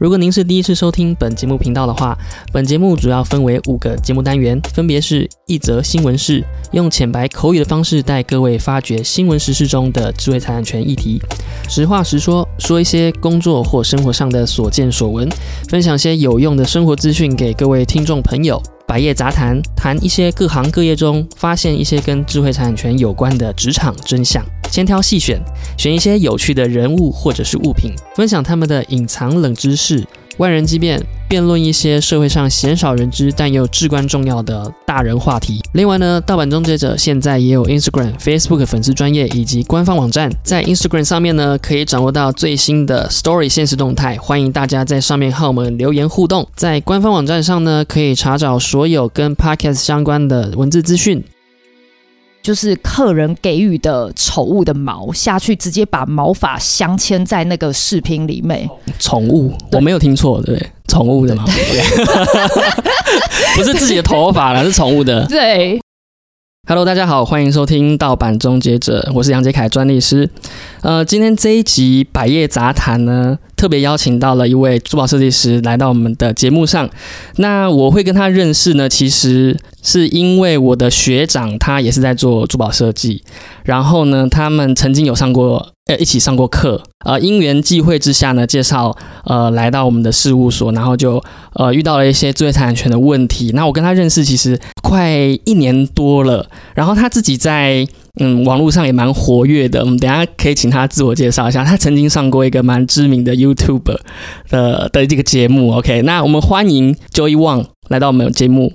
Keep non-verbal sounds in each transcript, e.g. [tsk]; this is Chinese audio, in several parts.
如果您是第一次收听本节目频道的话，本节目主要分为五个节目单元，分别是一则新闻事，用浅白口语的方式带各位发掘新闻实事中的智慧财产权议题，实话实说，说一些工作或生活上的所见所闻，分享些有用的生活资讯给各位听众朋友。百业杂谈，谈一些各行各业中发现一些跟智慧产权有关的职场真相，千挑细选，选一些有趣的人物或者是物品，分享他们的隐藏冷知识。万人激辩，辩论一些社会上鲜少人知但又至关重要的大人话题。另外呢，盗版终结者现在也有 Instagram、Facebook 粉丝专业以及官方网站，在 Instagram 上面呢可以掌握到最新的 Story 现实动态，欢迎大家在上面和我们留言互动。在官方网站上呢，可以查找所有跟 Podcast 相关的文字资讯。就是客人给予的宠物的毛下去，直接把毛发镶嵌在那个视频里面。宠物，我没有听错，对不对？宠物的毛，[laughs] 不是自己的头发了，是宠物的。对。Hello，大家好，欢迎收听盗版终结者，我是杨杰凯专利师。呃，今天这一集百业杂谈呢，特别邀请到了一位珠宝设计师来到我们的节目上。那我会跟他认识呢，其实是因为我的学长他也是在做珠宝设计，然后呢，他们曾经有上过。呃，一起上过课，呃，因缘际会之下呢，介绍呃来到我们的事务所，然后就呃遇到了一些知识产权的问题。那我跟他认识其实快一年多了，然后他自己在嗯网络上也蛮活跃的。我们等下可以请他自我介绍一下，他曾经上过一个蛮知名的 YouTube 的的这个节目。OK，那我们欢迎 Joey Wang 来到我们节目。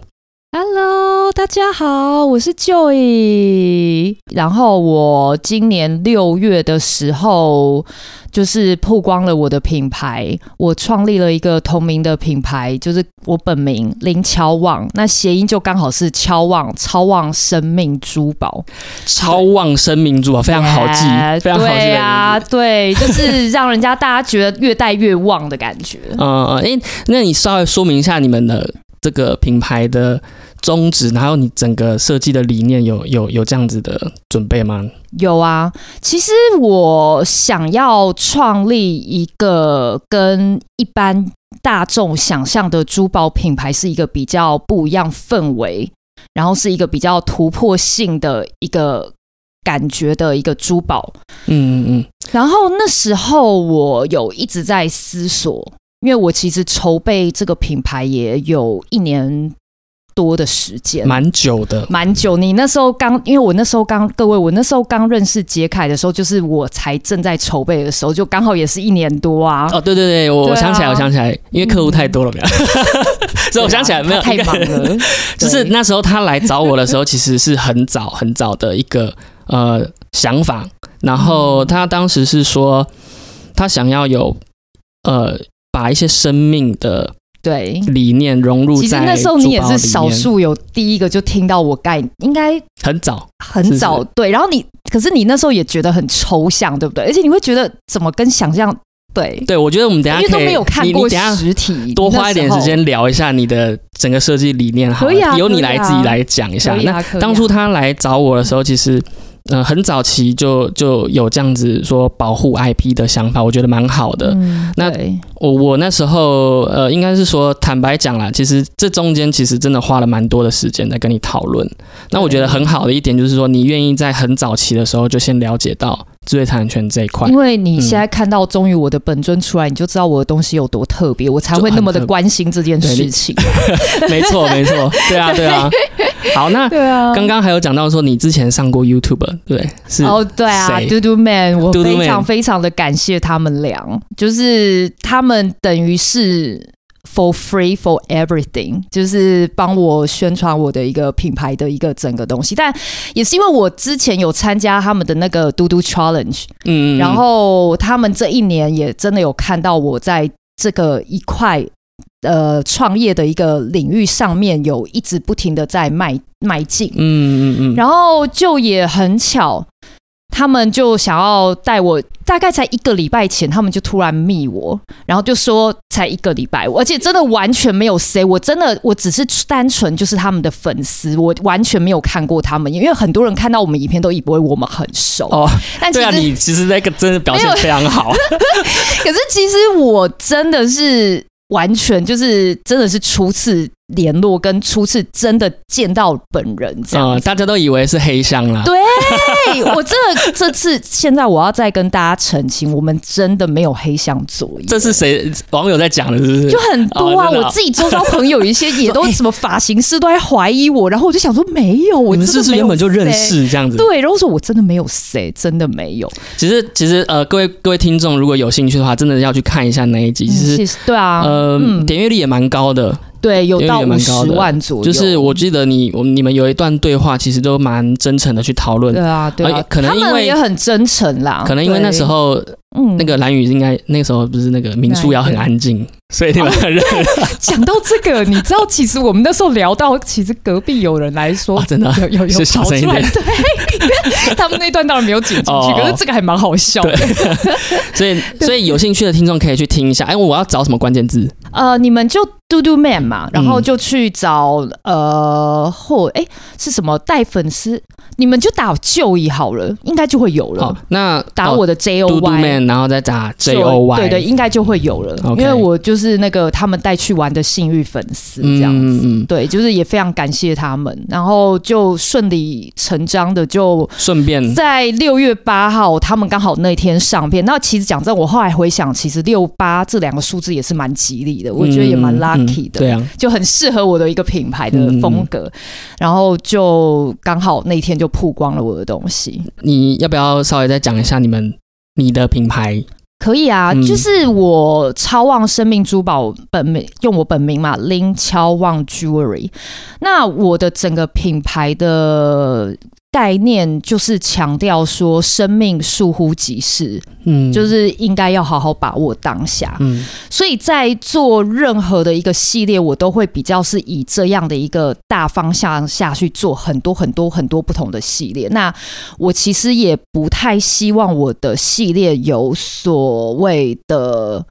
Hello，大家好，我是 Joy。然后我今年六月的时候，就是曝光了我的品牌，我创立了一个同名的品牌，就是我本名林乔旺，那谐音就刚好是乔旺，超旺生命珠宝，超旺生命珠宝非常好记，非常好记。对啊，对，就是让人家大家觉得越戴越旺的感觉。嗯 [laughs] 嗯，哎，那你稍微说明一下你们的这个品牌的。宗旨，然后你整个设计的理念有有有这样子的准备吗？有啊，其实我想要创立一个跟一般大众想象的珠宝品牌是一个比较不一样氛围，然后是一个比较突破性的一个感觉的一个珠宝。嗯嗯嗯。然后那时候我有一直在思索，因为我其实筹备这个品牌也有一年。多的时间，蛮久的，蛮久。你那时候刚，因为我那时候刚，各位，我那时候刚认识杰凯的时候，就是我才正在筹备的时候，就刚好也是一年多啊。哦，对对对，我我想起来，我想起来，因为客户太多了，没有。[laughs] [laughs] 所以我想起来，没有太忙了。[laughs] 就是那时候他来找我的时候，其实是很早很早的一个呃想法。然后他当时是说，他想要有呃把一些生命的。对，理念融入。其实那时候你也是少数有第一个就听到我概，应该很早很早。对，然后你，可是你那时候也觉得很抽象，对不对？而且你会觉得怎么跟想象？对，对我觉得我们等下因为都没有看过实体，多花一点时间聊一下你的整个设计理念，可以啊，由你来自己来讲一下。那当初他来找我的时候，其实。嗯，很早期就就有这样子说保护 IP 的想法，我觉得蛮好的。那我我那时候呃，应该是说坦白讲啦，其实这中间其实真的花了蛮多的时间在跟你讨论。那我觉得很好的一点就是说，你愿意在很早期的时候就先了解到。智慧财产权这一块，因为你现在看到终于我的本尊出来，你就知道我的东西有多特别，我才会那么的关心这件事情。[laughs] 没错，没错，对啊，对啊。[laughs] 好，那刚刚还有讲到说你之前上过 YouTube，对，是哦，对啊，嘟嘟 Man，我非常非常的感谢他们俩，就是他们等于是。For free for everything，就是帮我宣传我的一个品牌的一个整个东西，但也是因为我之前有参加他们的那个嘟嘟 challenge，嗯，然后他们这一年也真的有看到我在这个一块呃创业的一个领域上面有一直不停的在迈迈进，嗯嗯嗯，然后就也很巧。他们就想要带我，大概才一个礼拜前，他们就突然密我，然后就说才一个礼拜，而且真的完全没有 say，我真的我只是单纯就是他们的粉丝，我完全没有看过他们，因为很多人看到我们影片都以为我们很熟哦。但对啊，你其实那个真的表现非常好，[laughs] 可是其实我真的是完全就是真的是初次。联络跟初次真的见到本人这样，大家都以为是黑箱啦。对我这这次现在我要再跟大家澄清，我们真的没有黑箱作业。这是谁网友在讲的？是不是？就很多啊，我自己周遭朋友一些也都 [laughs] 什么发型师都在怀疑我，然后我就想说没有，我们是不是原本就认识这样子？对，然后说我真的没有谁，真的没有。其实其实呃，各位各位听众如果有兴趣的话，真的要去看一下那一集。其实对啊，呃，点阅率也蛮高的。对，有到五十万左右。就是我记得你，我你们有一段对话，其实都蛮真诚的去讨论。对啊，对啊，可能因为也很真诚啦。可能因为那时候。嗯，那个蓝宇应该那个时候不是那个民宿要很安静，所以你们很认。讲到这个，你知道，其实我们那时候聊到，其实隔壁有人来说，真的有有有小声一点。对，[laughs] 他们那段当然没有剪进去，可是这个还蛮好笑的。[laughs] 所以，所以有兴趣的听众可以去听一下。哎，我要找什么关键字？呃，你们就嘟嘟 man 嘛，然后就去找呃或哎是什么带粉丝，你们就打就医好了，应该就会有了。好，那打我的 J O Y。然后再打 J O Y，对对，应该就会有了。因为我就是那个他们带去玩的幸运粉丝，这样子。对，就是也非常感谢他们，然后就顺理成章的就顺便在六月八号，他们刚好那天上片。那其实讲真，我后来回想，其实六八这两个数字也是蛮吉利的，我觉得也蛮 lucky 的，对啊，就很适合我的一个品牌的风格。然后就刚好那天就曝光了我的东西。你要不要稍微再讲一下你们？你的品牌可以啊，就是我超旺生命珠宝本名，用我本名嘛，林超旺 Jewelry。那我的整个品牌的。概念就是强调说，生命疏忽即逝，嗯，就是应该要好好把握当下，嗯，所以在做任何的一个系列，我都会比较是以这样的一个大方向下去做很多很多很多不同的系列。那我其实也不太希望我的系列有所谓的，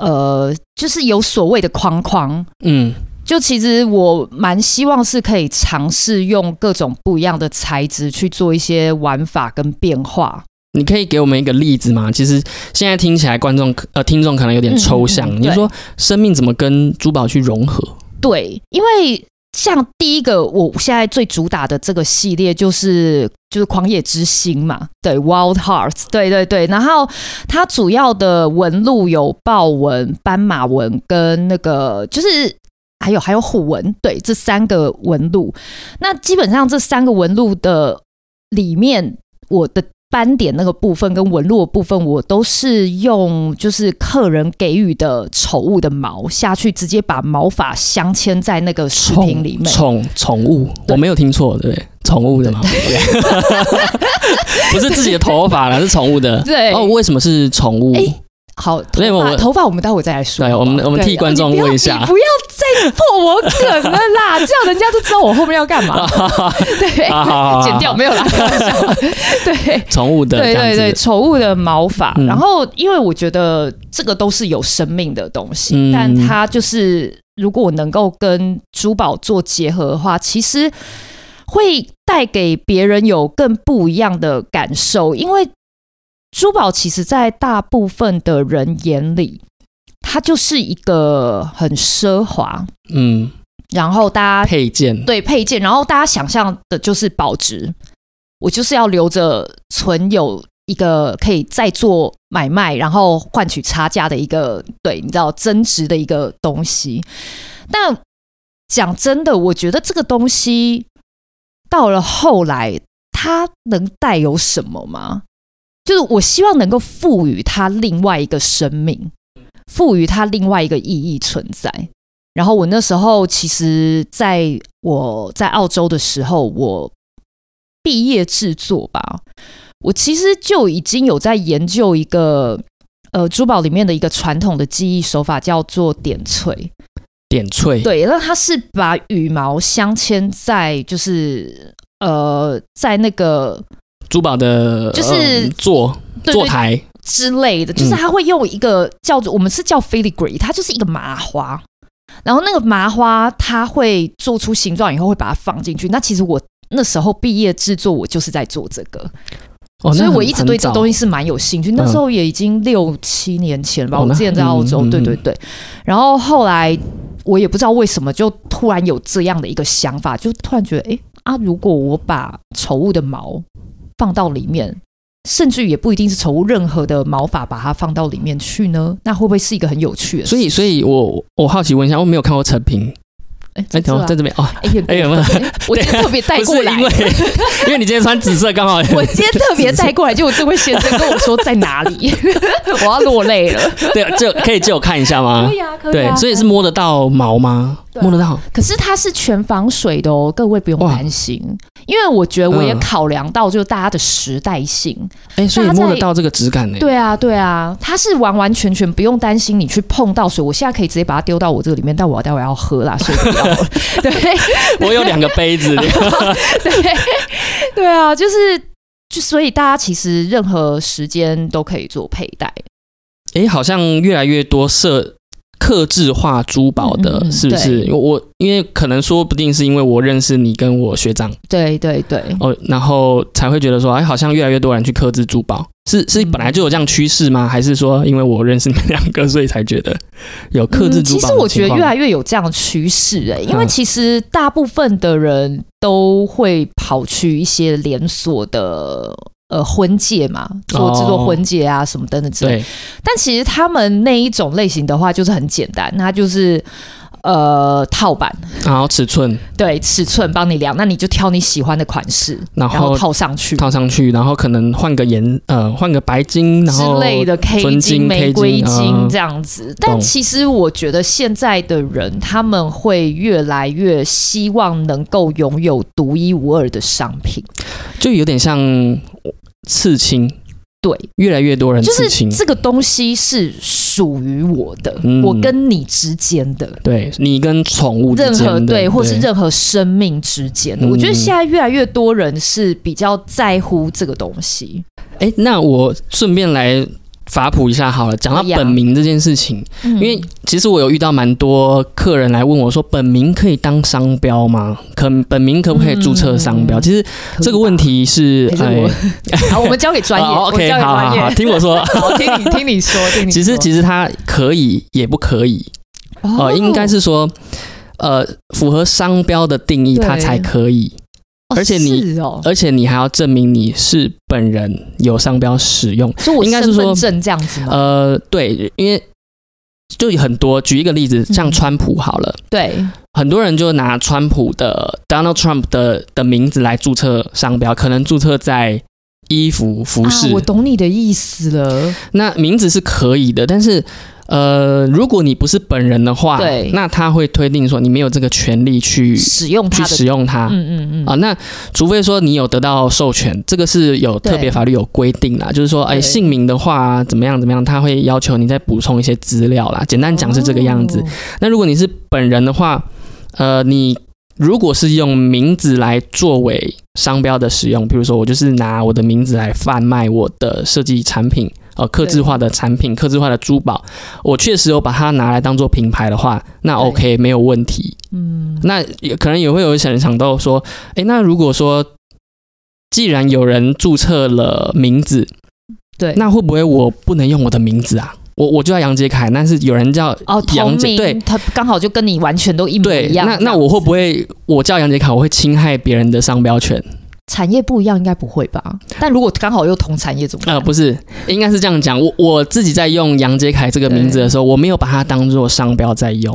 呃，就是有所谓的框框，嗯。就其实我蛮希望是可以尝试用各种不一样的材质去做一些玩法跟变化。你可以给我们一个例子吗？其实现在听起来观众呃听众可能有点抽象。你说生命怎么跟珠宝去融合？对，因为像第一个我现在最主打的这个系列就是就是狂野之心嘛，对，Wild Hearts，对对对。然后它主要的纹路有豹纹、斑马纹跟那个就是。还有还有虎纹，对这三个纹路，那基本上这三个纹路的里面，我的斑点那个部分跟纹路的部分，我都是用就是客人给予的宠物的毛下去，直接把毛发镶嵌在那个饰品里面。宠宠物，我没有听错，对不对？宠物的毛，不是自己的头发了，是宠物的。[laughs] 对哦，为什么是宠物？好，头发头发我们待会再来说。对，我们我们替观众问一下，不要再破我梗了啦，[laughs] 这样人家就知道我后面要干嘛。[laughs] 对，剪掉没有啦。[laughs] 对，宠物的，对对对，宠物的毛发。然后，因为我觉得这个都是有生命的东西，但它就是如果我能够跟珠宝做结合的话，其实会带给别人有更不一样的感受，因为。珠宝其实，在大部分的人眼里，它就是一个很奢华，嗯，然后大家配件对配件，然后大家想象的就是保值，我就是要留着存有一个可以再做买卖，然后换取差价的一个，对，你知道增值的一个东西。但讲真的，我觉得这个东西到了后来，它能带有什么吗？就是我希望能够赋予它另外一个生命，赋予它另外一个意义存在。然后我那时候其实在我在澳洲的时候，我毕业制作吧，我其实就已经有在研究一个呃珠宝里面的一个传统的技艺手法，叫做点翠。点翠，对，那它是把羽毛镶嵌在，就是呃，在那个。珠宝的就是呃座台，之类的，就是他会用一个叫做我们是叫 filigree，它就是一个麻花，然后那个麻花它会做出形状以后会把它放进去。那其实我那时候毕业制作，我就是在做这个，哦，所以我一直对这东西是蛮有兴趣。那时候也已经六七年前了吧，我之前在澳洲，对对对。然后后来我也不知道为什么，就突然有这样的一个想法，就突然觉得，哎啊，如果我把宠物的毛放到里面。甚至于也不一定是宠物任何的毛发，把它放到里面去呢，那会不会是一个很有趣的事？所以，所以我我好奇问一下，我没有看过成品，哎，等会在这边哦，哎呀，哎有没有哎 [laughs] 我今天特别带不过来，因为因为你今天穿紫色，刚好我今天特别带过来，结果这位先生跟我说在哪里，[laughs] 我要落泪了。对，就可以借我看一下吗可？以啊，可以对啊。，所以是摸得到毛吗？摸得到，可是它是全防水的哦，各位不用担心，因为我觉得我也嗯考量到就是大家的时代性。哎，所以它摸得到这个质感呢。对啊，对啊，它是完完全全不用担心你去碰到水。我现在可以直接把它丢到我这个里面，但我待会要喝啦，[laughs] 所以不要了。对我有两个杯子，[laughs] 对对啊，就是就所以大家其实任何时间都可以做佩戴。哎，好像越来越多设克制化珠宝的，是不是？因为我因为可能说不定是因为我认识你跟我学长对对对，哦，然后才会觉得说，哎，好像越来越多人去克制珠宝，是是嗯本来就有这样趋势吗？还是说因为我认识你们两个，所以才觉得有克制珠宝其实我觉得越来越有这样的趋势哎，因为嗯其实大部分的人都会跑去一些连锁的。呃，婚戒嘛，做制作哦。婚戒啊，什么等等之类。但其实他们那一种类型的话，就是很简单，它就是呃套版，然后尺寸。对尺寸帮你量，那你就挑你喜欢的款式，然然后后套上去。套上去，然后可能换个颜呃换个白金，然后之类的 K 金、金玫瑰金嗯这样子，但其实我觉得现在的人他们会越来越希望能够拥有独一无二的商品，就有点像刺青，对，越来越多人就是。这个东西是属于我的，嗯我跟你之间的。对你跟宠物之任间的何对，或是任何生命之间的，嗯我觉得现在越来越多人是比较在乎这个东西。哎，那我顺便来法普一下好了。讲到本名这件事情，因因为其实我有遇到蛮多客人来问我说，本名可以当商标吗？可本名可不可以注册商标？嗯其实这个问题是哎，[laughs] 好，我们交给专业好好好。听我说。[laughs] 好，听你听你说，听你说。其实其实它可以也不可以，呃，哦应该是说，呃，符合商标的定义，对它才可以，哦而且你而且你还要证明你是本人有商标使用。所以我应该是说证这样子吗？呃，对，因为就有很多，举一个例子，像嗯川普好了，对，很多人就拿川普的 Donald Trump 的的名字来注册商标，可能注册在衣服服饰，啊，我懂你的意思了。那名字是可以的，但是呃，如果你不是本人的话，对那他会推定说你没有这个权利去去使用它去，使用它。嗯嗯嗯，啊，那除非说你有得到授权，这个是有特别法律有规定啦，就是说，哎，对姓名的话怎么样怎么样，他会要求你再补充一些资料啦。简单讲是这个样子。哦那如果你是本人的话，呃，你如果是用名字来作为商标的使用，比如说我就是拿我的名字来贩卖我的设计产品，呃，刻制化的产品、刻制化的珠宝，我确实有把它拿来当做品牌的话，那 OK 没有问题。嗯，那也可能也会有一些人想到说，诶，那如果说既然有人注册了名字，对，那会不会我不能用我的名字啊？我我就叫杨杰凯，但是有人叫哦，杨杰，名，对他刚好就跟你完全都一模对，一样。那那我会不会我叫杨杰凯，我会侵害别人的商标权？产业不一样，应该不会吧？但如果刚好又同产业怎么办？呃，不是，应该是这样讲。我我自己在用杨杰凯这个名字的时候，我没有把它当做商标在用，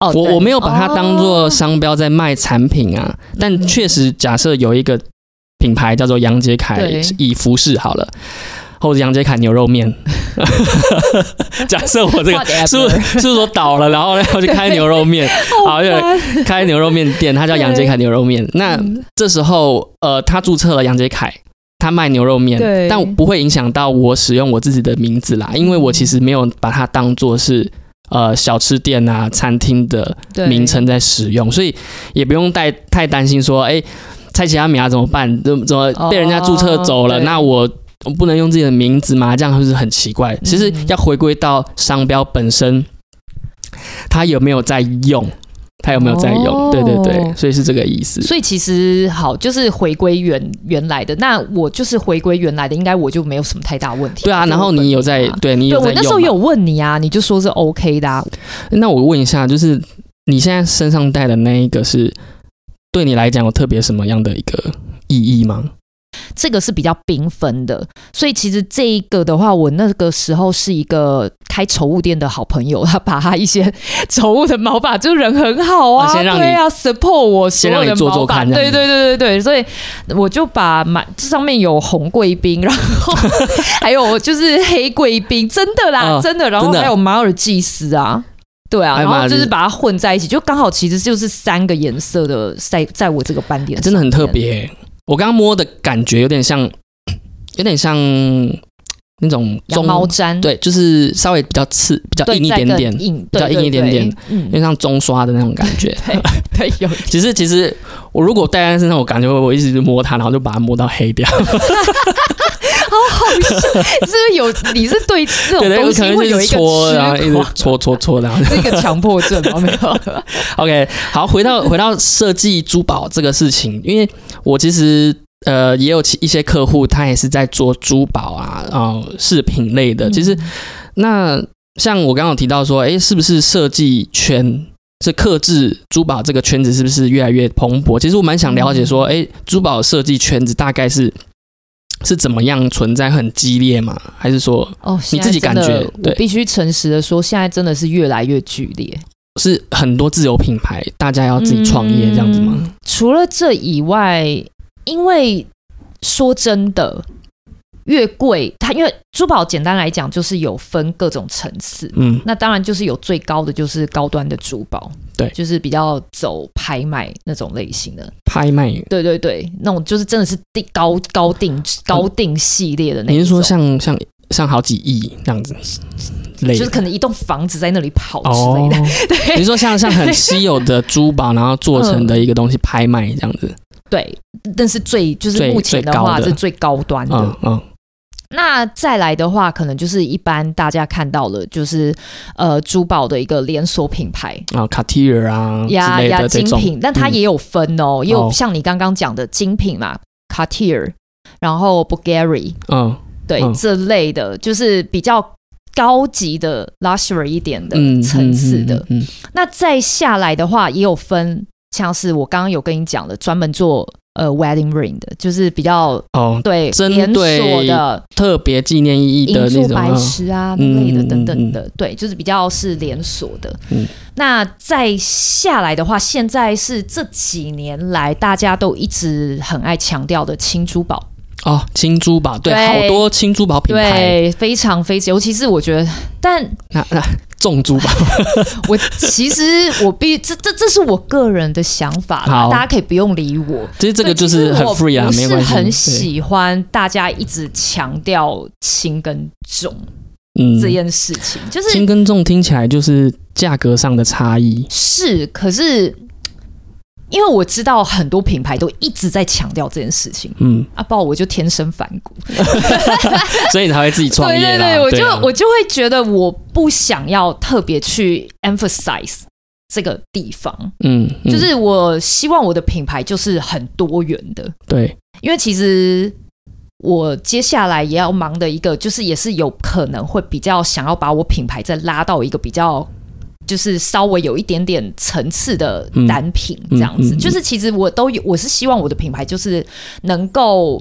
哦，我我没有把它当做哦商标在卖产品啊。但确实，假设有一个品牌叫做杨杰凯，以服饰好了。或者杨杰凯牛肉面，[laughs] 假设我这个 [laughs] 是是说倒了，然后呢要去开牛肉面，好，开牛肉面店，他叫杨杰凯牛肉面。那嗯这时候，呃，他注册了杨杰凯，他卖牛肉面，但不会影响到我使用我自己的名字啦，因为我其实没有把它当做是呃小吃店啊、餐厅的名称在使用，所以也不用太太担心说，哎、蔡奇阿米亚怎么办？怎么怎么被人家注册走了？哦那我我不能用自己的名字吗？这样是不是很奇怪？其实要回归到商标本身，它有没有在用？它有没有在用？哦对对对，所以是这个意思。所以其实好，就是回归原原来的。那我就是回归原来的，应该我就没有什么太大问题。对啊，然后你有在对你有在用？我那时候有问你啊，你就说是 OK 的、啊。那我问一下，就是你现在身上戴的那一个是对你来讲有特别什么样的一个意义吗？这个是比较缤纷的，所以其实这一个的话，我那个时候是一个开宠物店的好朋友，他把他一些宠物的毛发，就人很好啊，哦先让对啊，support 我所有的毛发。对对对对对，所以我就把买这上面有红贵宾，然后 [laughs] 还有就是黑贵宾，真的啦，哦真的，然后还有马尔济斯啊。对啊，然后就是把它混在一起，就刚好其实就是三个颜色的在在我这个斑点，真的很特别。欸、我刚刚摸的感觉有点像，[clears throat] 有点像那种羊中毛毡，对，就是稍微比较刺、比较，硬一点点，硬，比较硬一点点，有，点像中刷的那种感觉。[laughs] 对对，有其实，其实我如果戴在身上，我感觉我一直摸它，然后就把它摸到黑掉。[laughs] [laughs] 是是有你是对这，种东西会有一个是搓，然后一直，搓搓搓，然后是一个强迫症吗？没有，OK，好，回到回到设计珠宝这个事情，因为我其实呃也有其一些客户，他也是在做珠宝啊，呃饰品类的。其实那像我刚刚有提到说，诶，是不是设计圈是克制珠宝这个圈子是不是越来越蓬勃？其实我蛮想了解说，诶，珠宝设计圈子大概是。是怎么样存在很激烈吗？还是说哦，你自己感觉必须诚实的说，现在真的是越来越剧烈。是很多自有品牌，大家要自己创业这样子吗？嗯除了这以外，因为说真的，越贵，它因为珠宝简单来讲就是有分各种层次。嗯那当然就是有最高的，就是高端的珠宝，对就是比较走拍卖那种类型的。拍卖对对对，那种就是真的是定高高定高定系列的那。你是说像像像好几亿这样子类？就是可能一栋房子在那里跑之哦类的？[laughs] 你是说像像很稀有的珠宝，然后做成的一个东西拍卖这样子？对，但是最就是目前的话是最高端的。嗯嗯那再来的话，可能就是一般大家看到了，就是呃珠宝的一个连锁品牌。啊，卡地尔啊之呀呀，精品，但它嗯也有分哦，也有哦。像你刚刚讲的精品嘛，Cartier，然后 Bulgari，嗯。对、嗯。这类的，就是比较高级的 luxury 一点的嗯层次的。嗯嗯嗯。那再下来的话，也有分，像是我刚刚有跟你讲的，专门做呃 wedding ring 的，就是比较哦，对针连对锁的特别纪念意义的那种白石啊类的嗯等等的，对，就是比较是连锁的。嗯。那再下来的话，现在是这几年来大家都一直很爱强调的轻珠宝，哦，轻珠宝，对，对。好多轻珠宝品牌，对，非常非常，尤其是我觉得，但那那重珠宝，[laughs] 我其实我必这这这是我个人的想法啦，大家可以不用理我。其实这个就是很 free 啊，没关系，很喜欢大家一直强调轻跟重嗯。这件事情，就是轻跟重听起来就是价格上的差异，是，可是因为我知道很多品牌都一直在强调这件事情。嗯，啊，不，我就天生反骨。[laughs] 所以你才会自己创对业 [laughs] 对。对对，我就、啊我就会觉得我不想要特别去 emphasize 这个地方，嗯，嗯就是我希望我的品牌就是很多元的，对，因为其实。我接下来也要忙的一个，就是也是有可能会比较想要把我品牌再拉到一个比较，就是稍微有一点点层次的单品这样子。嗯嗯嗯就是其实我都有，我是希望我的品牌就是能够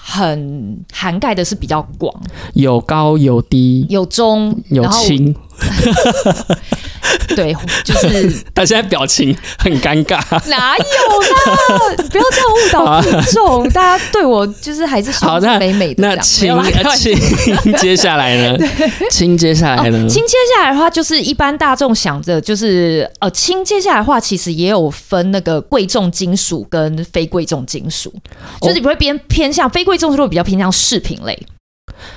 很涵盖的是比较广，有高有低，有中，有轻。[laughs] [laughs] 对，就是他现在表情很尴尬。哪有啦？[laughs] 不要这样误导听众，大家对我就是还是好那美美的。那轻没有啦开呃玩笑轻，接下来呢？[laughs] 亲接下来呢哦？接下来的话，就是一般大众想着就是呃，亲接下来的话，其实也有分那个贵重金属跟非贵重金属，哦就是你会偏偏向非贵重，会比较偏向饰品类。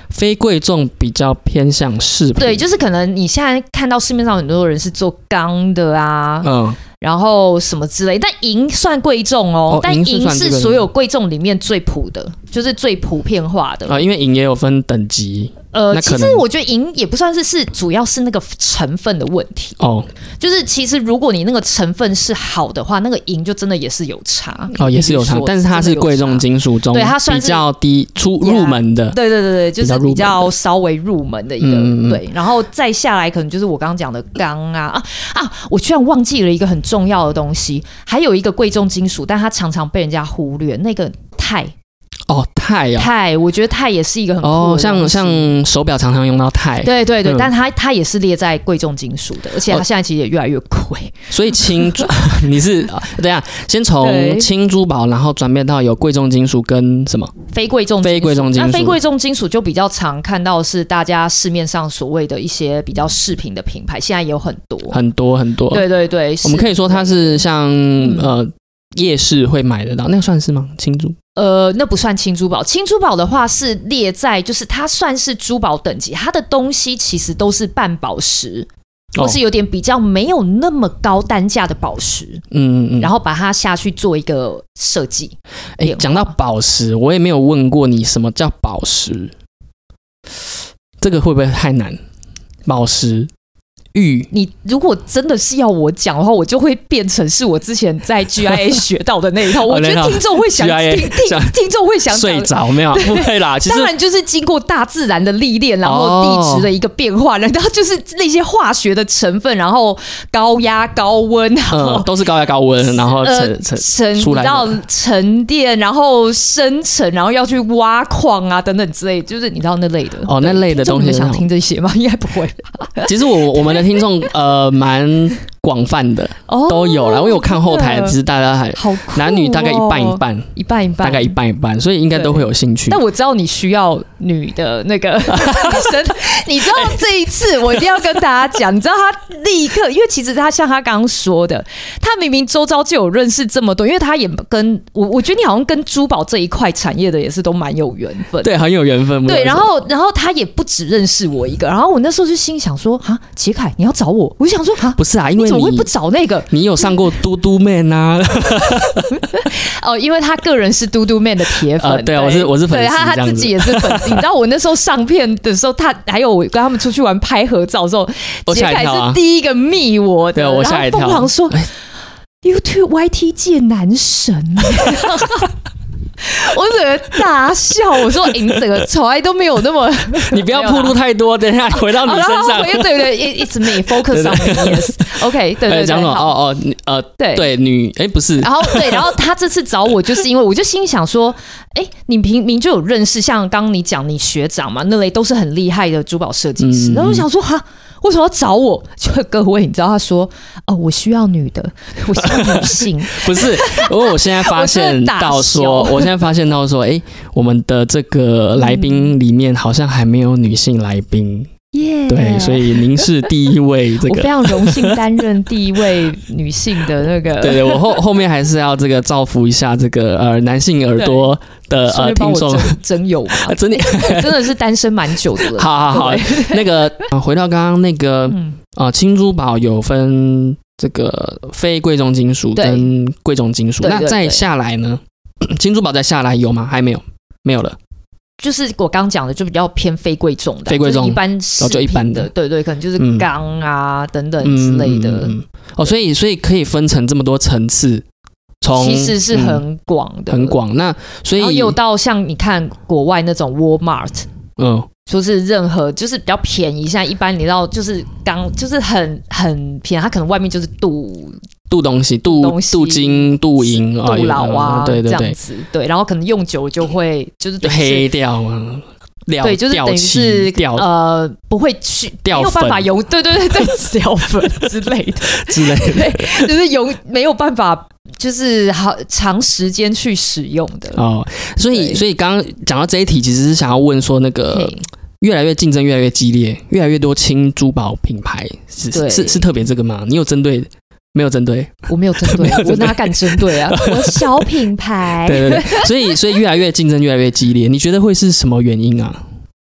非贵重比较偏向饰品。对，就是可能你现在看到市面上很多人是做钢的啊，嗯，然后什么之类。但银算贵重哦，哦但银银是所有贵重里面最普的，就是最普遍化的。啊，因为银也有分等级呃，其实我觉得银也不算是是，主要是那个成分的问题。哦就是其实如果你那个成分是好的话，那个银就真的也是有差哦也是有差但是它是贵重金属中对它算是比较低出入门的。对对对对，就是比比较稍微入门的一个、对，然后再下来可能就是我刚刚讲的钢啊啊啊！我居然忘记了一个很重要的东西，还有一个贵重金属，但它常常被人家忽略，那个钛。哦，钛哦，钛，我觉得钛也是一个很哦，像像手表常常用到钛，对对对，嗯。但它它也是列在贵重金属的，而且它哦。现在其实也越来越贵。所以轻珠 [laughs] 你是啊等一下先从对。轻珠宝，然后转变到有贵重金属跟什么？非贵重非贵重金属。那非贵重金属就比较常看到是大家市面上所谓的一些比较饰品的品牌，现在也有很多。很多很多。对对对，我们可以说它是像嗯。呃夜市会买得到，那个算是吗？青珠呃，那不算青珠宝。青珠宝的话是列在，就是它算是珠宝等级，它的东西其实都是半宝石，哦或是有点比较没有那么高单价的宝石，嗯嗯嗯。然后把它下去做一个设计。哎，讲到宝石，我也没有问过你什么叫宝石，这个会不会太难？宝石、玉你如果真的是要我讲的话，我就会变成是我之前在 [laughs] GIA 学到的那一套。我觉得听众会想听听听众会想睡着没有？不会啦，其实当然就是经过大自然的历练，然后哦地质的一个变化，然后就是那些化学的成分，然后高压、高温，然后嗯，都是高压高温，然后呃沉沉出来的知道沉淀，然后生成，然后要去挖矿啊等等之类，就是你知道那类的哦那类的东西想听这些吗？应该不会其实我我们的听众呃蛮广泛的，哦，都有啦。因为我看后台，其实大家还好哦男女大概一半一，半，一半一半，大概一半一半，所以应该都会有兴趣但。我知道你需要女的那个 [laughs] 女生，你知道这一次我一定要跟大家讲，你知道他立刻，因为其实他像他刚刚说的，他明明周遭就有认识这么多，因为他也跟我，我觉得你好像跟珠宝这一块产业的也是都蛮有缘分。对，很有缘分。对，然后然后他也不只认识我一个，然后我那时候就心想说啊，杰凯你要找我，我就想说啊，不是啊，因为么会不找那个？你有上过嘟嘟妹啊，哦，因为他个人是嘟嘟 man 的铁粉，呃对啊我是我是粉丝对他他自己也是粉丝。你知道我那时候上片的时候，他还有我跟他们出去玩拍合照的时候，我杰凯是第一个密我的，对我吓一跳然后疯狂说哎 [laughs] YouTube YT 界男神。[laughs] 我整个大笑，我说：“你整个从来都没有那么 [laughs]…… 你不要铺路太多，等一下回到你哦，身上。然后回。对对，it-，it's me focus on me yes OK 对。对呃，对，讲什么？哦哦，你呃，对。对，女，哎，不是。然，后对，然后他这次找我，就是因为我就心里想说，哎，你明明就有认识，像刚刚你讲你学长嘛，那类都是很厉害的珠宝设计师。嗯然后我想说，哈，为什么要找我？[laughs] 就各位，你知道他说，哦，我需要女的，我需要女性。[laughs] 不是，因为我现在发现到说，我现在发现到说，哎，我们的这个来宾里面好像还没有女性来宾，耶对，所以您是第一位这个我非。常荣幸担任第一位女性的那个。对对，我后后面还是要这个造福一下这个呃男性耳朵的呃听众便帮我征，征友嘛，[laughs] 啊真的，[laughs] 真的是单身蛮久的 [laughs] 了。好好好，那个呃回到刚刚那个嗯，啊，轻珠宝有分这个非贵重金属跟贵重金属，那再下来呢？[clears throat] 青珠宝再下来有吗？还没有，没有了。就是我刚讲的，就比较偏非贵重的，非贵重一般就一般的对对，可能就是嗯钢啊、等等之类的。嗯嗯嗯哦，所以所以可以分成这么多层次，从其实是嗯很广的，很。广。那所以有到像你看国外那种 Walmart，嗯就是任何就是比较便宜，像一般你知道就是钢就是很很便宜，它可能外面就是镀镀东西，镀镀金、镀银啊，镀老啊，嗯对对对，这样子，对，然后可能用久了就会就是黑掉啊，掉对，就是等于是掉呃不会去掉没有办法粉用，对对对对，[laughs] 掉粉之类的。[laughs] 之类的。对，就是有没有办法，就是好长时间去使用的。哦，所以所以刚刚讲到这一题，其实是想要问说那个越来越竞争越来越激烈，越来越多轻珠宝品牌，是是是特别这个吗？你有针对？没有针对？我没有针对 [laughs] 我哪敢针对啊？[laughs] 我小品牌。对对对，所以所以越来越竞争越来越激烈，你觉得会是什么原因啊？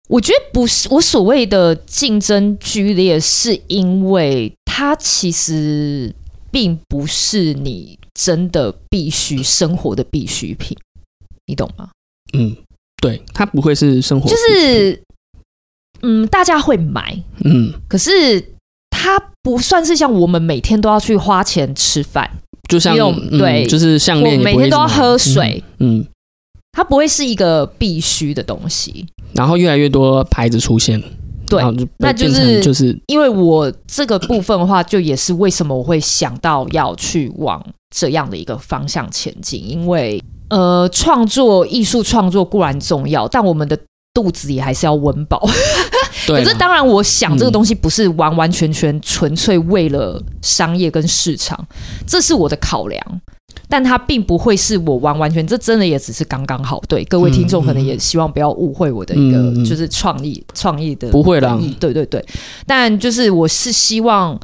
我觉得不是我所谓的竞争剧烈，是因为它其实并不是你真的必须生活的必需品，你懂吗？嗯，对，它不会是生活，就是嗯，大家会买，嗯，可是它不算是像我们每天都要去花钱吃饭，就像那种嗯对就是项我链也每天都要喝水，嗯，嗯。它不会是一个必须的东西。然后越来越多牌子出现，对就那就是就是因为我这个部分的话，就也是为什么我会想到要去往这样的一个方向前进，因为呃，创作艺术创作固然重要，但我们的肚子也还是要温饱。[laughs] 可是当然，我想这个嗯东西不是完完全全纯粹为了商业跟市场，这是我的考量。但它并不会是我完完全，这真的也只是刚刚好。对各位听众，嗯可能也希望不要误会我的一个就是创意创意的不会啦对对对，但就是我是希望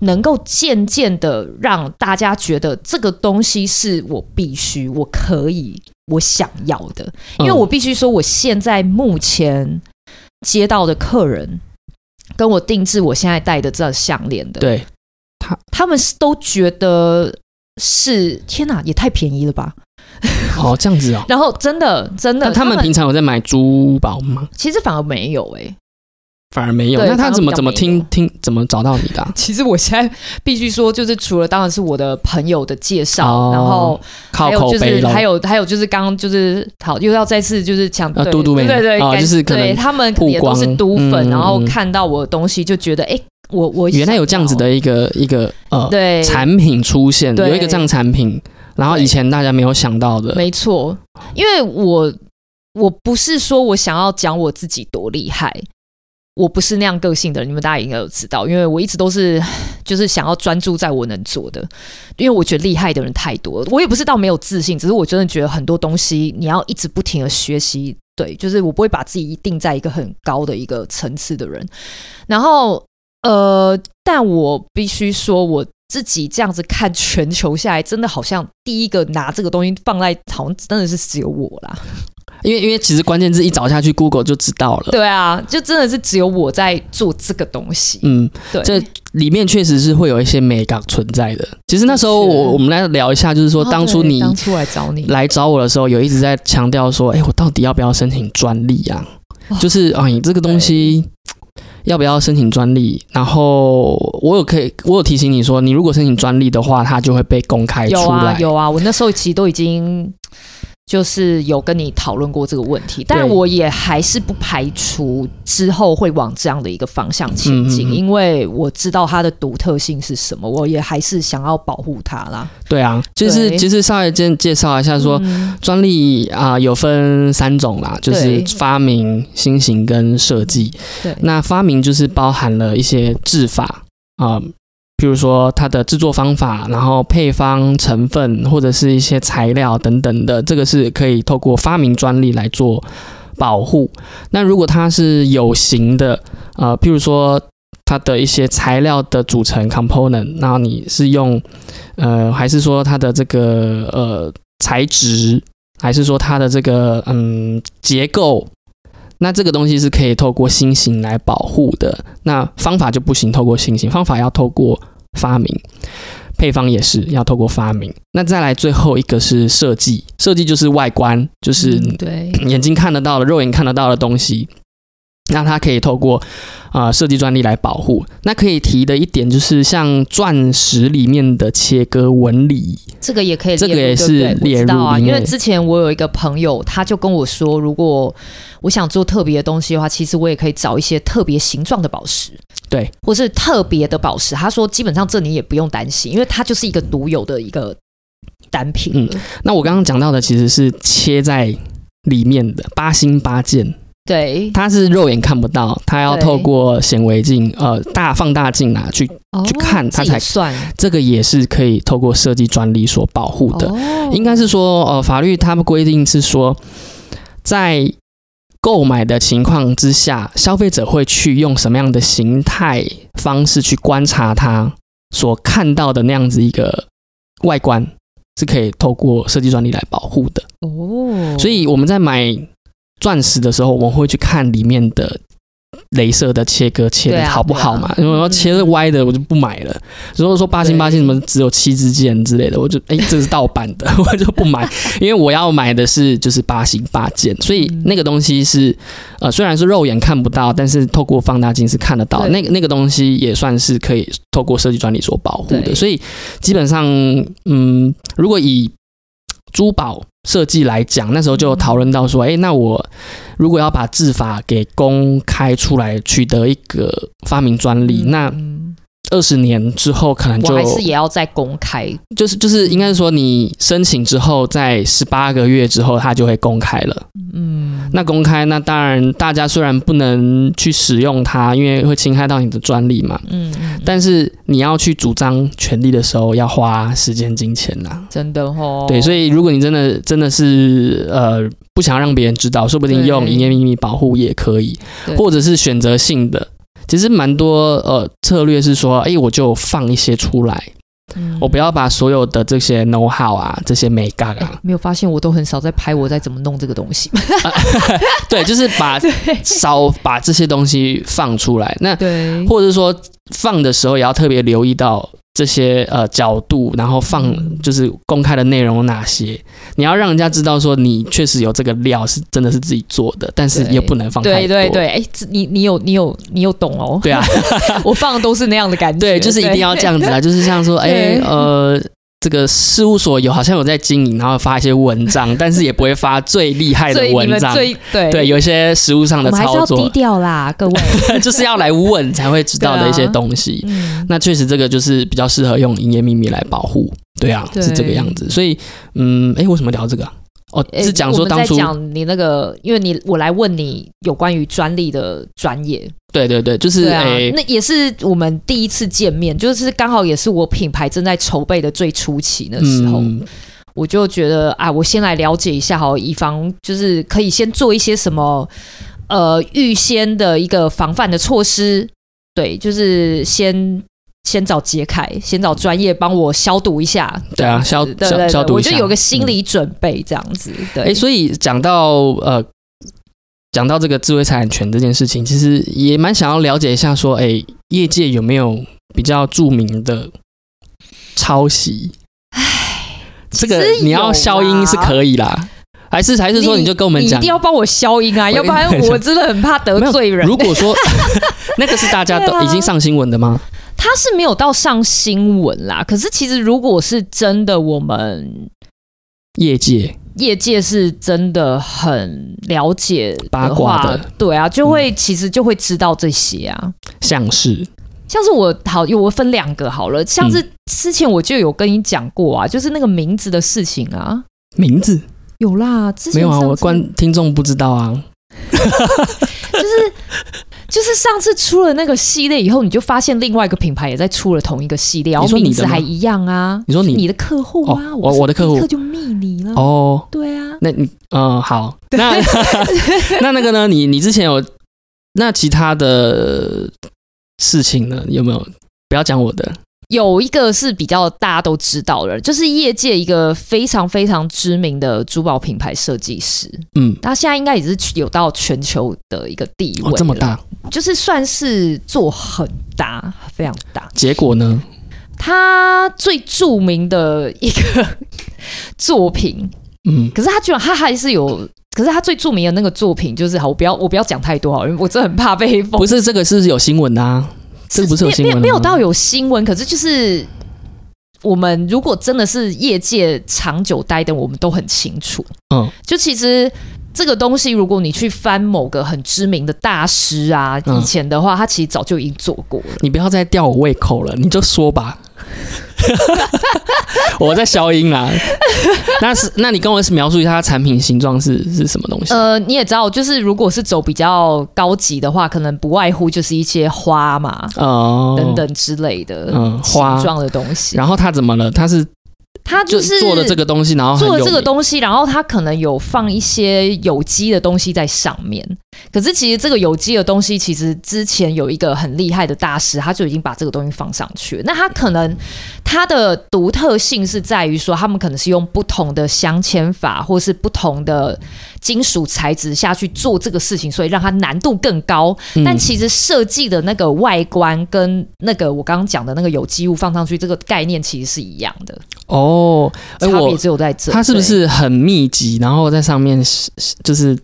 能够渐渐的让大家觉得这个东西是我必须、我可以、我想要的，因为嗯我必须说，我现在目前接到的客人跟我定制我现在戴的这项链的，对他他们是都觉得是天哪，也太便宜了吧！哦这样子哦。[laughs] 然后真的真的，那他们平常有在买珠宝吗？其实反而没有哎、反而没有。那他怎么怎么听听怎么找到你的啊？[laughs] 其实我现在 [laughs] 必须说，就是除了当然是我的朋友的介绍，哦然后靠还有就口碑还有还有就是刚刚就是好又要再次就是讲对呃嘟嘟妹对对就是可能对他们曝也都是光嘟粉，嗯然后嗯看到我的东西就觉得哎，我我原来有这样子的一个一个呃对。产品出现，有一个这样产品，然后以前大家没有想到的，没错，因为我我不是说我想要讲我自己多厉害，我不是那样个性的人，你们大家应该有知道，因为我一直都是 [sighs] 就是想要专注在我能做的，因为我觉得厉害的人太多了，我也不是到没有自信，只是我真的觉得很多东西你要一直不停的学习，对，就是我不会把自己定在一个很高的一个层次的人，然后呃，但我必须说我。自己这样子看全球下来，真的好像第一个拿这个东西放在，好像真的是只有我啦。因为因为其实关键字一找下去，Google 就知道了。对啊，就真的是只有我在做这个东西。嗯，对，这里面确实是会有一些美感存在的。其实那时候我我们来聊一下，就是说哦当初你对当初来找你，来找我的时候，有一直在强调说，哎，我到底要不要申请专利啊？哦 [laughs] 就是啊，你这个东西 [tsk] 要不要申请专利？然后我有可以，我有提醒你说，你如果申请专利的话，它就会被公开出来。啊有啊，我那时候其实都已经就是有跟你讨论过这个问题，但我也还是不排除之后会往这样的一个方向前进，嗯嗯嗯因为我知道它的独特性是什么，我也还是想要保护它啦。对啊，就是对其实稍微介介绍一下说。嗯专利啊、有分三种啦，就是发明、新型跟设计。对那发明就是包含了一些制法啊、譬如说它的制作方法，然后配方、成分或者是一些材料等等的，这个是可以透过发明专利来做保护。那如果它是有形的，呃，譬如说它的一些材料的组成 component，然后你是用呃，还是说它的这个呃材质，还是说它的这个嗯结构，那这个东西是可以透过新型来保护的。那方法就不行，透过新型，方法要透过发明。配方也是要透过发明。那再来最后一个是设计，设计就是外观，就是嗯对眼睛看得到的、肉眼看得到的东西。那它可以透过啊、呃设计专利来保护。那可以提的一点就是，像钻石里面的切割纹理，这个也可以，这个也是对不对列我知道啊。因为之前我有一个朋友，他就跟我说，如果我想做特别的东西的话，其实我也可以找一些特别形状的宝石，对，或是特别的宝石。他说，基本上这你也不用担心，因为它就是一个独有的一个单品嗯。那我刚刚讲到的其实是切在里面的八星八箭，对，它是肉眼看不到，它要透过显微镜、呃大放大镜啊去，哦去看它才算这个也是可以透过设计专利所保护的。哦应该是说，呃，法律他们规定是说，在购买的情况之下，消费者会去用什么样的形态方式去观察它所看到的那样子一个外观，是可以透过设计专利来保护的。哦，所以我们在买钻石的时候，我们会去看里面的镭射的切割切的好不好嘛？如果说切的歪的，我就不买了。如果说八星八星什么只有七支箭之类的，我就 [laughs] 哎、这是盗版的，[laughs] 我就不买，因为我要买的是就是八星八箭，所以那个东西是呃虽然是肉眼看不到，但是透过放大镜是看得到，那个那个东西也算是可以透过设计专利所保护的，所以基本上嗯，如果以珠宝设计来讲，那时候就讨论到说，哎、那我如果要把制法给公开出来，取得一个发明专利，那嗯二十年之后可能就还是也要再公开。就是就是应该是说，你申请之后，在十八个月之后，它就会公开了。嗯，那公开，那当然大家虽然不能去使用它，因为会侵害到你的专利嘛，嗯嗯，但是你要去主张权利的时候，要花时间金钱呐、真的哦。对，所以如果你真的真的是呃不想让别人知道，说不定用营业秘密保护也可以，或者是选择性的。其实蛮多呃策略是说，哎、我就放一些出来，嗯。我不要把所有的这些 know how 啊，这些美感哎啊，没有发现我都很少在拍我在怎么弄这个东西。[laughs] 对，就是把 [laughs] 少把这些东西放出来。那对，或者是说放的时候也要特别留意到这些呃角度，然后放嗯。就是公开的内容有哪些，你要让人家知道说你确实有这个料是真的是自己做的，但是也不能放太多。对对对，哎，这你你有你有你有懂哦。对啊，[laughs] 我放的都是那样的感觉。对，就是一定要这样子啊，就是像说，哎、对。呃，这个事务所有好像有在经营，然后发一些文章，[laughs] 但是也不会发最厉害的文章。最对对，有一些实物上的操作，要低调啦，各位。[laughs] 就是要来问才会知道的一些东西。嗯，那确实这个就是比较适合用营业秘密来保护。对啊，对是这个样子。所以，嗯，哎，为什么聊这个啊？哦，诶是讲说当初在讲你那个，因为你我来问你有关于专利的专业，对对对，就是那也是我们第一次见面，就是刚好也是我品牌正在筹备的最初期的时候，嗯，我就觉得啊，我先来了解一下好，以防就是可以先做一些什么呃预先的一个防范的措施，对，就是先。先找杰凯，先找专业帮我消毒一下。对啊，消消消毒一下，我就有个心嗯理准备，这样子。对，哎、所以讲到呃，讲到这个智慧财产权这件事情，其实也蛮想要了解一下，说，哎、业界有没有比较著名的抄袭？这个你要消音是可以啦，还是还是说你就跟我们讲你一定？要帮我消音啊，要不然我真的很怕得罪人。如果说 [laughs] 那个是大家都已经上新闻的吗？他是没有到上新闻啦，可是其实如果是真的，我们业界业界是真的很了解八卦的，嗯对啊，就会、其实就会知道这些啊。像是像是我好，有我分两个好了，像嗯是之前我就有跟你讲过啊，就是那个名字的事情啊，名字有啦，之前没有啊？我观听众不知道啊。[laughs] 就是就是上次出了那个系列以后，你就发现另外一个品牌也在出了同一个系列，然后名你说你的吗字还一样啊。你说你你的客户啊，哦我我的客户就密你了。哦，对啊，那你嗯好，[laughs] 那 [laughs] 那那个呢？你你之前有那其他的事情呢？有没有？不要讲我的，有一个是比较大家都知道的，就是业界一个非常非常知名的珠宝品牌设计师，嗯，他现在应该也是有到全球的一个地位、哦，这么，大，就是算是做很大，非常大。结果呢？他最著名的一个 [laughs] 作品，嗯，可是他居然他还是有，可是他最著名的那个作品就是好，我不要我不要讲太多好了，我真的很怕被封。不是这个是有新闻的啊，这个不是有新闻没有没有到有新闻，可是就是我们如果真的是业界长久待的，我们都很清楚。嗯，就其实这个东西，如果你去翻某个很知名的大师啊，嗯以前的话，他其实早就已经做过了。你不要再吊我胃口了，你就说吧。[laughs] 我在消音啦。那是，那你跟我描述一下它产品形状是是什么东西？呃，你也知道，就是如果是走比较高级的话，可能不外乎就是一些花嘛。哦，等。等之类的嗯形花状的东西，然后它怎么了？它是它就是做了这个东西，然后做了这个东西，然后他可能有放一些有机的东西在上面。可是其实这个有机的东西，其实之前有一个很厉害的大师，他就已经把这个东西放上去了。那他可能他的独特性是在于说，他们可能是用不同的镶嵌法，或是不同的金属材质下去做这个事情，所以让它难度更高。嗯但其实设计的那个外观跟那个我刚刚讲的那个有机物放上去，这个概念其实是一样的，哦，差别只有在这。它是不是很密集，然后在上面是是就是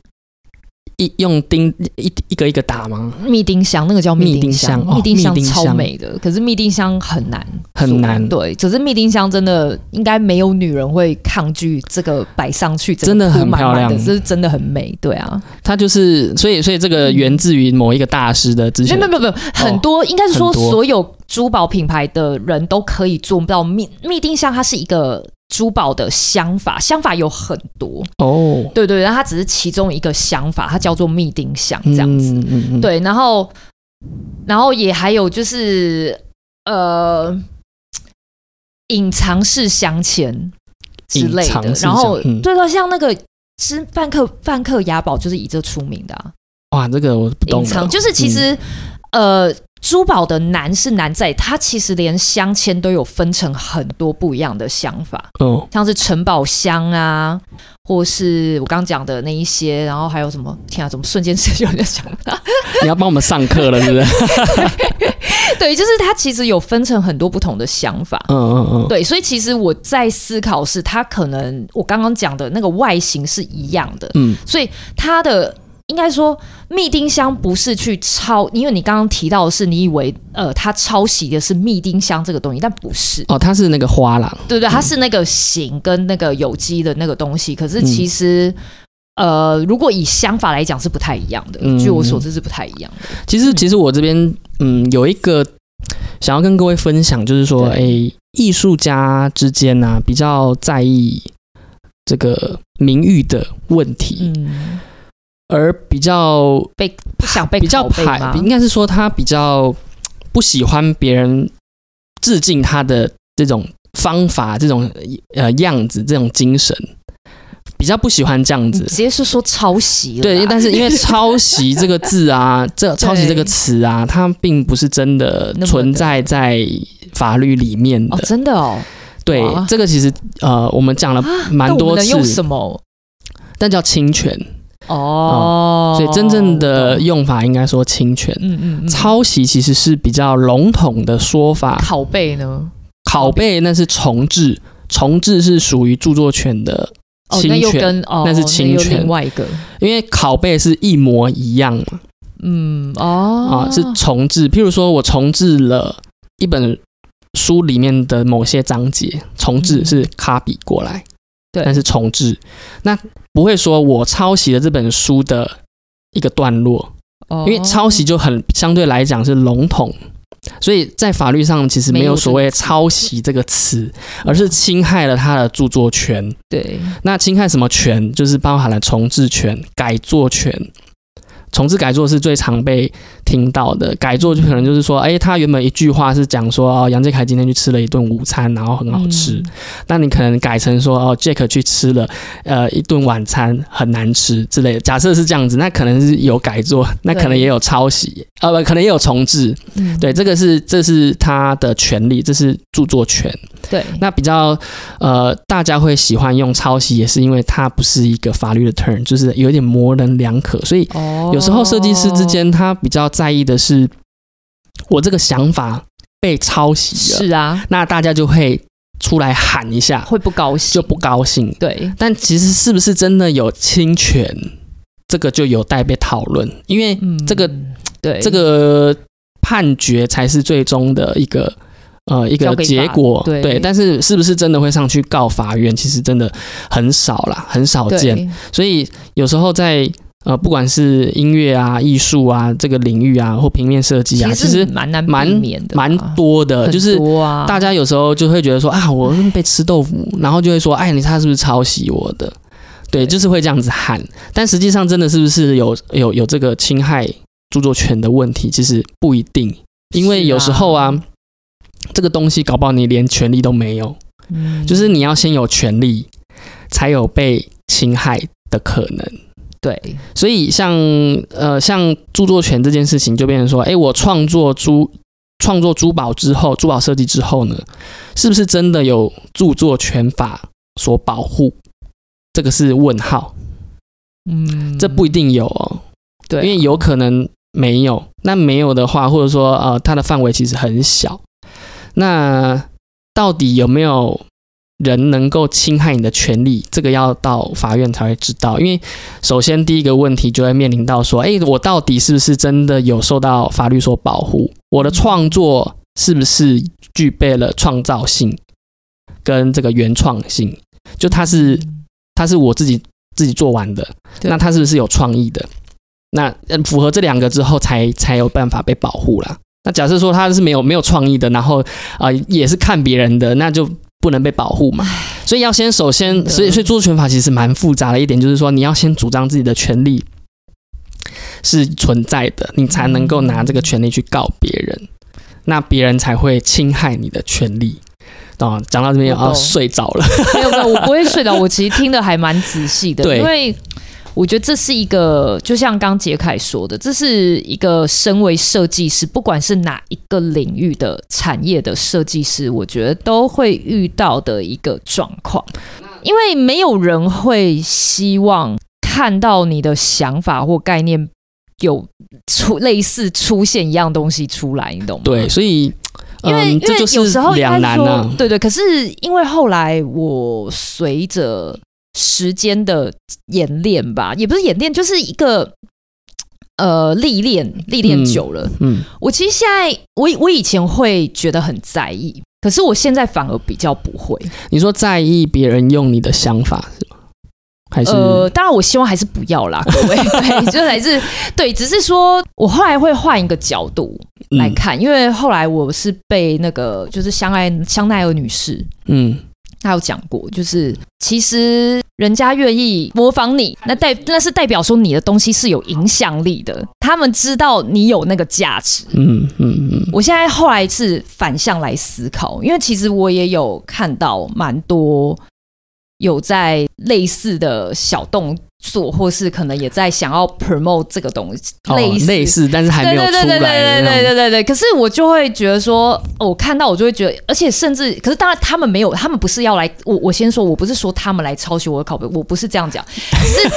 一用钉一一个一个打吗？密丁香？那个叫密丁丁香，密丁香超密丁香美的，可是密丁香很难做很难。对，只是密丁香真的应该没有女人会抗拒这个摆上去，真的很漂亮。这是真的很美。对啊，它就是所以所以这个源自于某一个大师的之没有没有没有，很多应该是说所有珠宝品牌的人都可以做到密密丁香，它是一个珠宝的香法，香法有很多，哦。对对，然后它只是其中一个香法，它叫做密丁香这样子。嗯嗯嗯，对，然后然后也还有就是呃，隐藏式镶嵌之类的，然后、嗯。对对，像那个是范克范克雅宝就是以这出名的啊，哇，这个我不懂，隐藏就是其实、呃。珠宝的难是难在它其实连镶嵌都有分成很多不一样的想法，哦像是城堡镶啊，或是我刚刚讲的那一些，然后还有什么？天啊，怎么瞬间失去我的想法？[laughs] 你要帮我们上课了，是不是？[laughs] 对，就是它其实有分成很多不同的想法。嗯嗯嗯，对，所以其实我在思考是，它可能我刚刚讲的那个外形是一样的，嗯所以它的应该说密丁香不是去抄，因为你刚刚提到的是，你以为呃它抄袭的是密丁香这个东西，但不是。哦，它是那个花郎，对对，它是那个形跟那个有机的那个东西，可是其实。呃，如果以香法来讲是不太一样的，嗯据我所知是不太一样的。其实，其实我这边嗯有一个想要跟各位分享，就是说，对诶，艺术家之间呢、比较在意这个名誉的问题，嗯，而比较被不想被比较排，应该是说他比较不喜欢别人致敬他的这种方法、这种呃样子、这种精神，比较不喜欢这样子直。接是说抄袭了。对，但是因为 [laughs] 抄袭这个字啊，这抄袭这个词啊，它并不是真的存在在法律里面的。哦，真的哦，对，这个其实呃，我们讲了蛮多次，什么？但叫侵权，哦，所以真正的用法应该说侵权。嗯嗯嗯，抄袭其实是比较笼统的说法，拷贝呢？拷贝那是重置，重置是属于著作权的侵权，那是侵权。另外一个，因为拷贝是一模一样嘛，嗯哦。啊，是重置。譬如说我重置了一本书里面的某些章节，重置嗯。是 copy 过来，对但是重置，那不会说我抄袭了这本书的一个段落，哦因为抄袭就很相对来讲是笼统，所以在法律上其实没有所谓抄袭这个词，而是侵害了他的著作权。对那侵害什么权？就是包含了重置权、改作权。重置改作是最常被听到的，改作就可能就是说，哎、他原本一句话是讲说，哦，杨杰凯今天去吃了一顿午餐，然后很好吃。嗯那你可能改成说，哦，Jack 去吃了呃一顿晚餐很难吃之类的。假设是这样子，那可能是有改作，那可能也有抄袭，呃，不，可能也有重置。嗯对，这个是这是他的权利，这是著作权。对那比较呃，大家会喜欢用抄袭，也是因为它不是一个法律的 term，就是有点模棱两可，所以哦有时候设计师之间他比较在意的是我这个想法被抄袭了，是啊，那大家就会出来喊一下，会不高兴，就不高兴。对。但其实是不是真的有侵权，这个就有待被讨论，因为嗯这个对。这个判决才是最终的一个呃一个结果，对。但是是不是真的会上去告法院，其实真的很少啦，很少见。所以有时候在呃不管是音乐啊、艺术啊这个领域啊，或平面设计啊，其实蛮难蛮免的吧，蛮多的，很就是。大家有时候就会觉得说啊，我被吃豆腐，然后就会说，哎，你他是不是抄袭我的？对，对就是会这样子喊。但实际上，真的是不是有有有这个侵害著作权的问题？其实不一定，因为有时候啊，这个东西搞不好你连权利都没有，嗯就是你要先有权利，才有被侵害的可能。对所以像呃像著作权这件事情，就变成说，哎，我创作珠创作珠宝之后，珠宝设计之后呢，是不是真的有著作权法所保护？这个是问号。嗯，这不一定有哦，对啊，因为有可能没有。那没有的话，或者说呃，它的范围其实很小。那到底有没有人能够侵害你的权利？这个要到法院才会知道。因为首先第一个问题就会面临到说，诶，我到底是不是真的有受到法律所保护？我的创作是不是具备了创造性跟这个原创性？就它是它是我自己自己做完的，那它是不是有创意的？那呃符合这两个之后才才有办法被保护啦。那假设说他是没有没有创意的，然后啊、呃也是看别人的，那就不能被保护嘛。所以要先首先，所以所以著作权法其实蛮复杂的一点，就是说你要先主张自己的权利是存在的，你才能够拿这个权利去告别人，那别人才会侵害你的权利。哦，讲到这边啊，我懂睡着了。[laughs] 没有没有，我不会睡着。我其实听的还蛮仔细的，对因为我觉得这是一个，就像刚杰凯说的，这是一个身为设计师，不管是哪一个领域的产业的设计师，我觉得都会遇到的一个状况，因为没有人会希望看到你的想法或概念有出类似出现一样东西出来，你懂吗？对，所以因为、嗯，因为有时候应该两难说啊。对对，可是因为后来我随着时间的演练吧，也不是演练，就是一个呃历练，历练嗯久了，嗯，我其实现在我我以前会觉得很在意，可是我现在反而比较不会。你说在意别人用你的想法是吗？还是、呃，当然我希望还是不要啦，各位，[laughs] 对，就还是对，只是说我后来会换一个角度来嗯看，因为后来我是被那个就是香爱香奈儿女士。嗯他有讲过，就是其实人家愿意模仿你，那代那是代表说你的东西是有影响力的，他们知道你有那个价值。嗯嗯嗯我现在后来是反向来思考，因为其实我也有看到蛮多有在类似的小动作，或是可能也在想要 promote 这个东西，哦类似类似，但是还没有出对对对对对对对。对对。可是我就会觉得说，哦我看到我就会觉得，而且甚至，可是当然他们没有，他们不是要来，我我先说，我不是说他们来抄袭我的拷贝，我不是这样讲，只是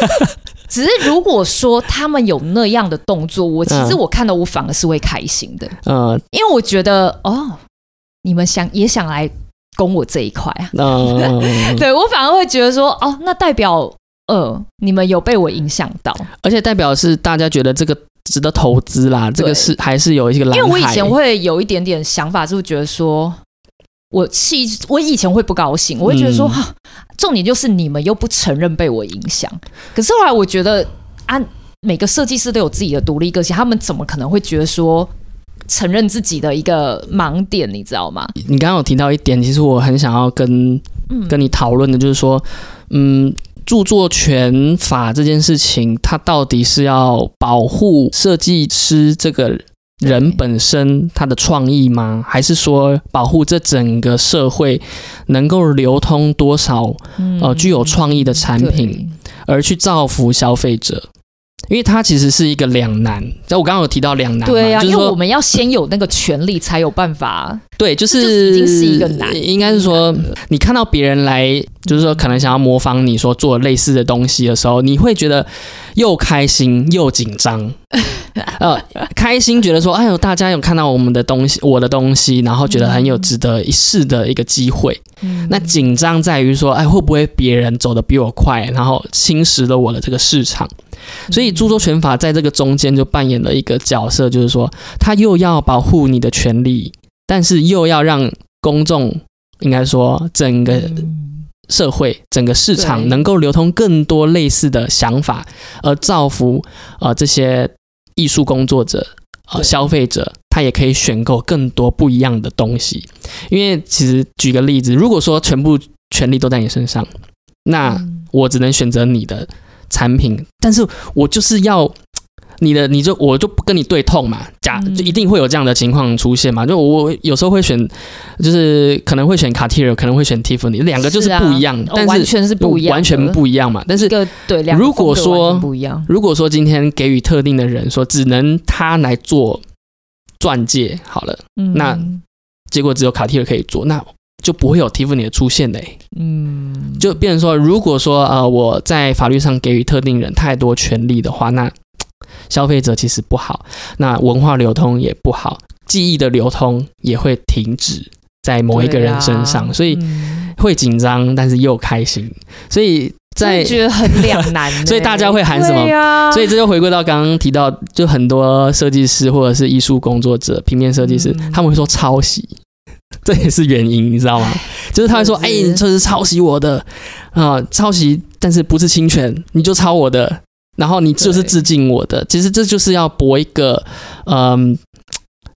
只是如果说他们有那样的动作，我其实嗯我看到我反而是会开心的，嗯因为我觉得哦，你们想也想来攻我这一块啊，呃，[laughs] 对我反而会觉得说，哦，那代表。呃，你们有被我影响到，而且代表是大家觉得这个值得投资啦，这个是还是有一个蓝海。因为我以前会有一点点想法，就是觉得说，我气，我以前会不高兴，我会觉得说，重点就是你们又不承认被我影响。可是后来我觉得，啊，每个设计师都有自己的独立个性，他们怎么可能会觉得说？承认自己的一个盲点，你知道吗？你刚刚有提到一点，其实我很想要跟嗯跟你讨论的，就是说，嗯，著作权法这件事情，它到底是要保护设计师这个人本身他的创意吗？还是说保护这整个社会能够流通多少嗯呃具有创意的产品，而去造福消费者？因为它其实是一个两难，在我刚刚有提到两难，对啊，就是因为我们要先有那个权利，才有办法。对，就是已经是一个难应该是说，你看到别人来，就是说可能想要模仿你说做类似的东西的时候，你会觉得又开心又紧张。[laughs] 呃，开心觉得说，哎呦，大家有看到我们的东西，我的东西，然后觉得很有值得一试的一个机会。嗯那紧张在于说，哎，会不会别人走的比我快，然后侵蚀了我的这个市场？所以著作权法在这个中间就扮演了一个角色，就是说，它又要保护你的权利，但是又要让公众，应该说整个嗯社会、整个市场能够流通更多类似的想法，而造福呃这些艺术工作者、呃消费者，他也可以选购更多不一样的东西。因为其实举个例子，如果说全部权利都在你身上，那嗯。我只能选择你的产品，但是我就是要你的，你就我就不跟你对痛嘛，假嗯。就一定会有这样的情况出现嘛。就我有时候会选，就是可能会选 Cartier，可能会选 Tiffany，两个就是啊不一样，哦但是完全是不一样，完全不一样嘛。但是对，如果说不一样，如果说今天给予特定的人说只能他来做钻戒好了，嗯。那结果只有卡蒂尔可以做，那就不会有 Tiffany 的出现嘞、嗯，就变成说，如果说呃我在法律上给予特定人太多权利的话，那 [tsk] 消费者其实不好，那文化流通也不好，记忆的流通也会停止在某一个人身上，啊所以嗯。会紧张，但是又开心，所以在觉得很两难呢，[laughs] 所以大家会喊什么？啊。所以这就回归到刚刚提到，就很多设计师或者是艺术工作者、平面设计师，嗯。他们会说抄袭，[laughs] 这也是原因，你知道吗？就是他会说：“哎、是你这是抄袭我的啊、抄袭，但是不是侵权，你就抄我的，然后你就是致敬我的。其实这就是要博一个，嗯，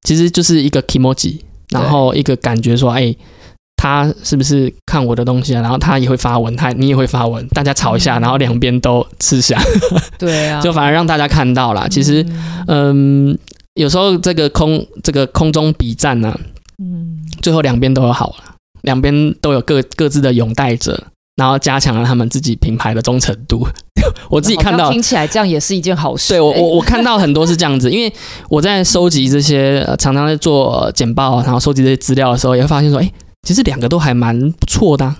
其实就是一个 emoji，然后一个感觉说，哎、他是不是看我的东西啊？然后他也会发文，他你也会发文，大家吵一下，嗯然后两边都吃香，[laughs] 对啊，就反而让大家看到啦。其实，嗯嗯，有时候这个空这个空中比战呢、嗯，最后两边都有好了，两边都有各各自的拥戴者，然后加强了他们自己品牌的忠诚度。[laughs] 我自己看到听，起来这样也是一件好事、对我欸我我看到很多是这样子，因为我在收集这些，呃常常在做呃简报，然后收集这些资料的时候，也会发现说，哎、其实两个都还蛮不错的啊、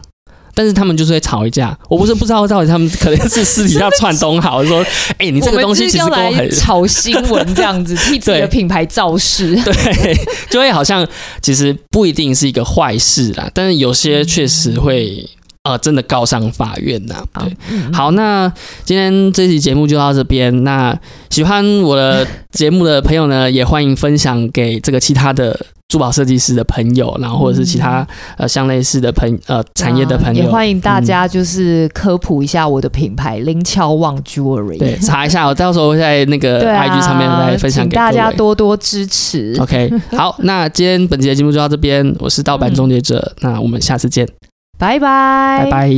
但是他们就是会吵一架，我不是不知道到底他们可能是私底下 [laughs] 串通好，说，[laughs] 哎、你这个东西其实我们就是要来跟我很炒新闻这样子，[laughs] 替自己的品牌造势。对，就会好像其实不一定是一个坏事啦，但是有些确实会呃真的告上法院呐。对，嗯，好，那今天这期节目就到这边。那喜欢我的节目的朋友呢，也欢迎分享给这个其他的珠宝设计师的朋友，然后或者是其他、呃相类似的朋呃产业的朋友，也欢迎大家就是科普一下我的品牌灵巧望 Jewelry。对查一下，我到时候会在那个 [laughs] IG 上面来分享请给。大家多多支持。OK，[laughs] 好，那今天本期的节目就到这边，我是盗版终结者，那我们下次见，拜拜，拜拜